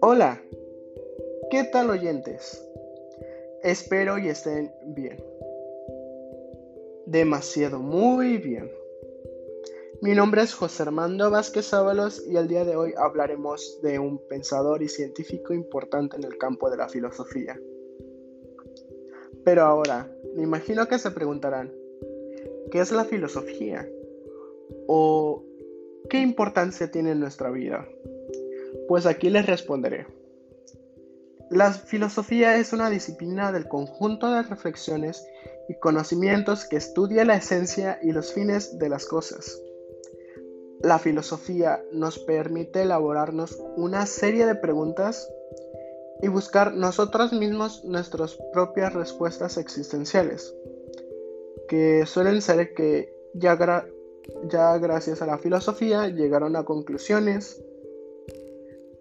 Hola, ¿qué tal oyentes? Espero y estén bien. Demasiado, muy bien. Mi nombre es José Armando Vázquez Ábalos y el día de hoy hablaremos de un pensador y científico importante en el campo de la filosofía. Pero ahora, me imagino que se preguntarán, ¿qué es la filosofía? ¿O qué importancia tiene en nuestra vida? Pues aquí les responderé. La filosofía es una disciplina del conjunto de reflexiones y conocimientos que estudia la esencia y los fines de las cosas. La filosofía nos permite elaborarnos una serie de preguntas y buscar nosotros mismos nuestras propias respuestas existenciales, que suelen ser que ya, ya gracias a la filosofía llegaron a conclusiones,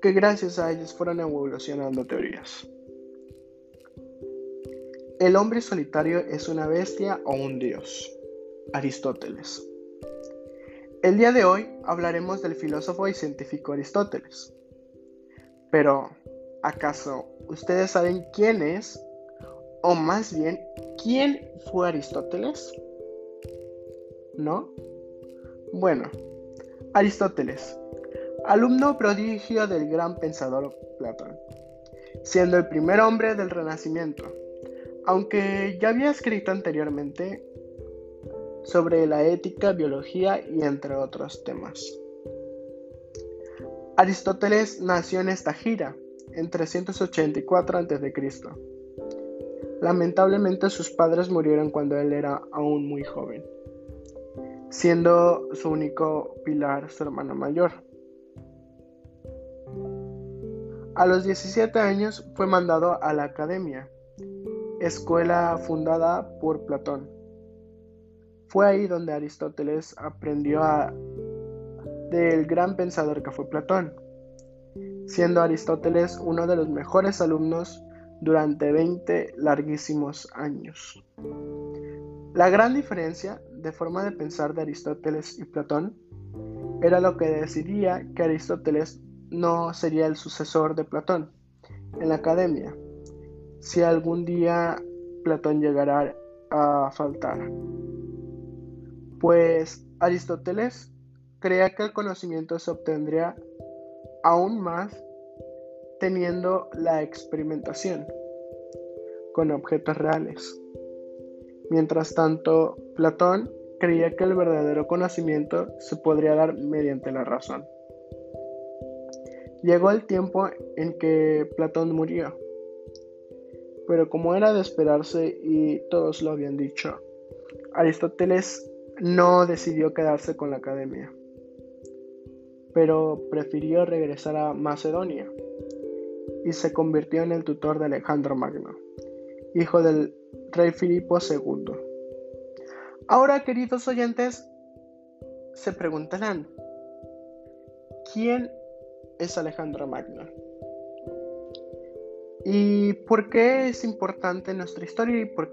que gracias a ellos fueron evolucionando teorías. El hombre solitario es una bestia o un dios. Aristóteles. El día de hoy hablaremos del filósofo y científico Aristóteles. Pero, ¿acaso ustedes saben quién es? O más bien, ¿quién fue Aristóteles? ¿No? Bueno, Aristóteles alumno prodigio del gran pensador Platón, siendo el primer hombre del Renacimiento, aunque ya había escrito anteriormente sobre la ética, biología y entre otros temas. Aristóteles nació en esta gira en 384 a.C. Lamentablemente sus padres murieron cuando él era aún muy joven, siendo su único pilar su hermano mayor. A los 17 años fue mandado a la Academia, escuela fundada por Platón. Fue ahí donde Aristóteles aprendió del gran pensador que fue Platón, siendo Aristóteles uno de los mejores alumnos durante 20 larguísimos años. La gran diferencia de forma de pensar de Aristóteles y Platón era lo que decidía que Aristóteles no sería el sucesor de Platón en la academia, si algún día Platón llegara a faltar. Pues Aristóteles creía que el conocimiento se obtendría aún más teniendo la experimentación con objetos reales. Mientras tanto, Platón creía que el verdadero conocimiento se podría dar mediante la razón. Llegó el tiempo en que Platón murió, pero como era de esperarse y todos lo habían dicho, Aristóteles no decidió quedarse con la academia, pero prefirió regresar a Macedonia y se convirtió en el tutor de Alejandro Magno, hijo del rey Filipo II. Ahora, queridos oyentes, se preguntarán, ¿quién es Alejandro Magno. ¿Y por qué es importante nuestra historia y por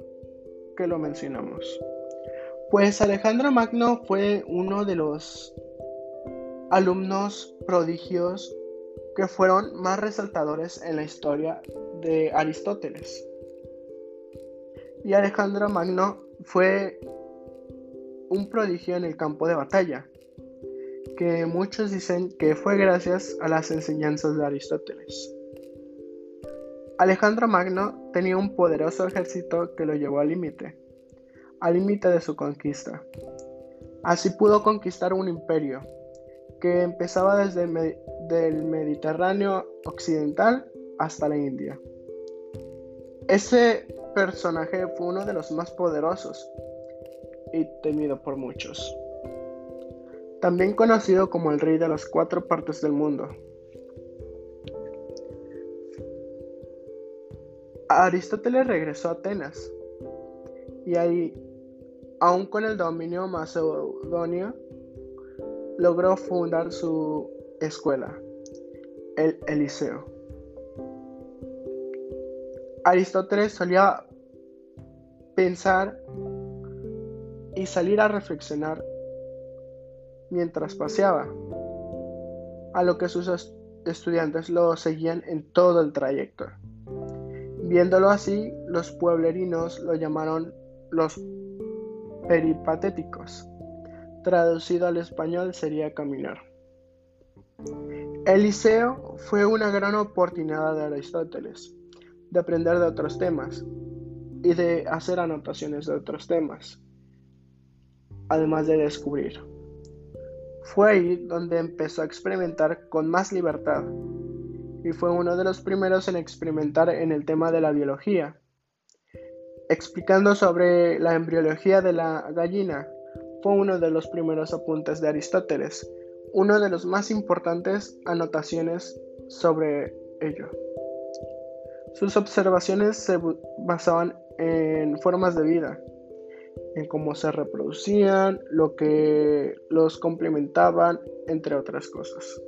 qué lo mencionamos? Pues Alejandro Magno fue uno de los alumnos prodigios que fueron más resaltadores en la historia de Aristóteles. Y Alejandro Magno fue un prodigio en el campo de batalla que muchos dicen que fue gracias a las enseñanzas de Aristóteles. Alejandro Magno tenía un poderoso ejército que lo llevó al límite, al límite de su conquista. Así pudo conquistar un imperio que empezaba desde el Mediterráneo occidental hasta la India. Ese personaje fue uno de los más poderosos y temido por muchos también conocido como el rey de las cuatro partes del mundo. Aristóteles regresó a Atenas y ahí, aún con el dominio macedonio, logró fundar su escuela, el Eliseo. Aristóteles solía pensar y salir a reflexionar mientras paseaba, a lo que sus estudiantes lo seguían en todo el trayecto. Viéndolo así, los pueblerinos lo llamaron los peripatéticos. Traducido al español sería caminar. El liceo fue una gran oportunidad de Aristóteles de aprender de otros temas y de hacer anotaciones de otros temas, además de descubrir. Fue ahí donde empezó a experimentar con más libertad y fue uno de los primeros en experimentar en el tema de la biología. Explicando sobre la embriología de la gallina, fue uno de los primeros apuntes de Aristóteles, uno de los más importantes anotaciones sobre ello. Sus observaciones se basaban en formas de vida, en cómo se reproducían, lo que los complementaban, entre otras cosas.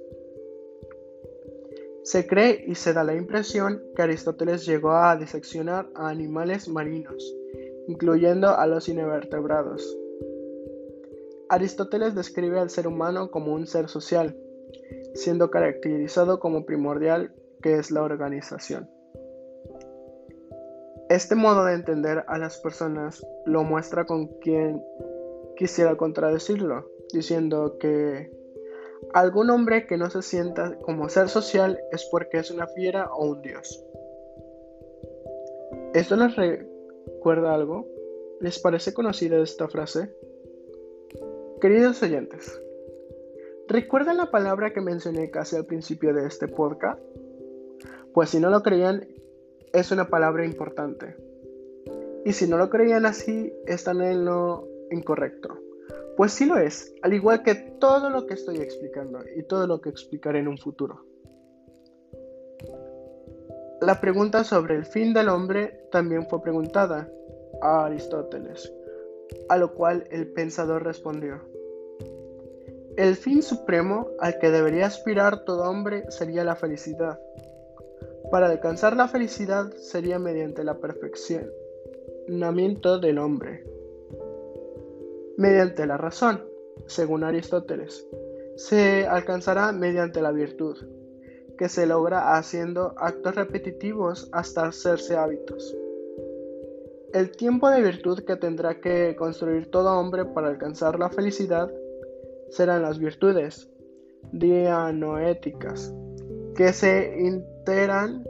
Se cree y se da la impresión que Aristóteles llegó a diseccionar a animales marinos, incluyendo a los invertebrados. Aristóteles describe al ser humano como un ser social, siendo caracterizado como primordial que es la organización. Este modo de entender a las personas lo muestra con quien quisiera contradecirlo, diciendo que algún hombre que no se sienta como ser social es porque es una fiera o un dios. ¿Esto les recuerda algo? ¿Les parece conocida esta frase? Queridos oyentes, ¿recuerdan la palabra que mencioné casi al principio de este podcast? Pues si no lo creían, es una palabra importante. Y si no lo creían así, están en lo incorrecto. Pues sí lo es, al igual que todo lo que estoy explicando y todo lo que explicaré en un futuro. La pregunta sobre el fin del hombre también fue preguntada a Aristóteles, a lo cual el pensador respondió. El fin supremo al que debería aspirar todo hombre sería la felicidad. Para alcanzar la felicidad sería mediante la perfeccionamiento del hombre. Mediante la razón, según Aristóteles, se alcanzará mediante la virtud, que se logra haciendo actos repetitivos hasta hacerse hábitos. El tiempo de virtud que tendrá que construir todo hombre para alcanzar la felicidad serán las virtudes dianoéticas, que se integran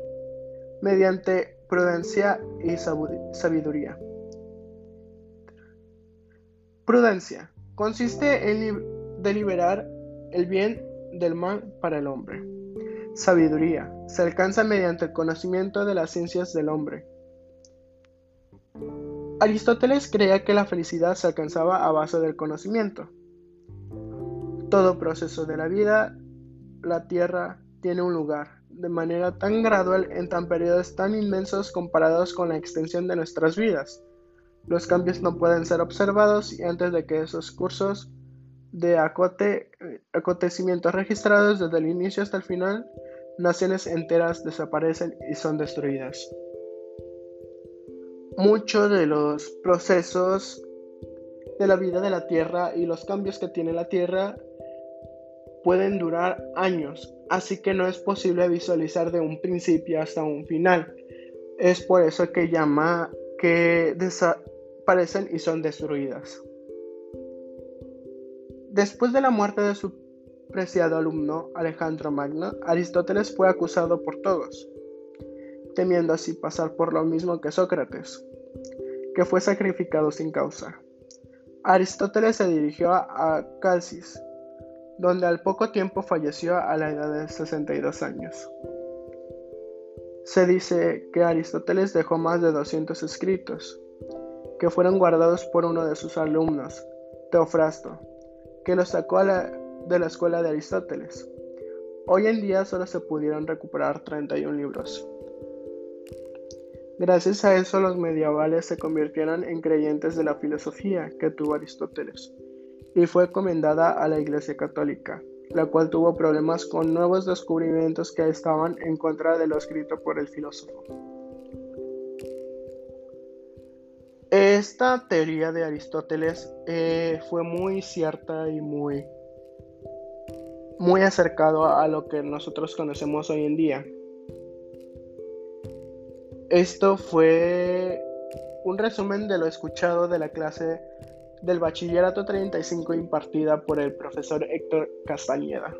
mediante prudencia y sabiduría. Prudencia consiste en deliberar el bien del mal para el hombre. Sabiduría se alcanza mediante el conocimiento de las ciencias del hombre. Aristóteles creía que la felicidad se alcanzaba a base del conocimiento. Todo proceso de la vida, la tierra tiene un lugar, de manera tan gradual en tan periodos tan inmensos comparados con la extensión de nuestras vidas. Los cambios no pueden ser observados y antes de que esos cursos de acontecimientos registrados desde el inicio hasta el final, naciones enteras desaparecen y son destruidas. Muchos de los procesos de la vida de la Tierra y los cambios que tiene la Tierra pueden durar años, así que no es posible visualizar de un principio hasta un final. Es por eso que llama que desaparecen y son destruidas. Después de la muerte de su preciado alumno Alejandro Magno, Aristóteles fue acusado por todos, temiendo así pasar por lo mismo que Sócrates, que fue sacrificado sin causa. Aristóteles se dirigió a Calcis, donde al poco tiempo falleció a la edad de 62 años. Se dice que Aristóteles dejó más de 200 escritos, que fueron guardados por uno de sus alumnos, Teofrasto, que los sacó de la escuela de Aristóteles. Hoy en día solo se pudieron recuperar 31 libros. Gracias a eso los medievales se convirtieron en creyentes de la filosofía que tuvo Aristóteles y fue encomendada a la Iglesia Católica, la cual tuvo problemas con nuevos descubrimientos que estaban en contra de lo escrito por el filósofo. Esta teoría de Aristóteles eh, fue muy cierta y muy, muy acercado a lo que nosotros conocemos hoy en día. Esto fue un resumen de lo escuchado de la clase del Bachillerato 35 impartida por el profesor Héctor Castañeda.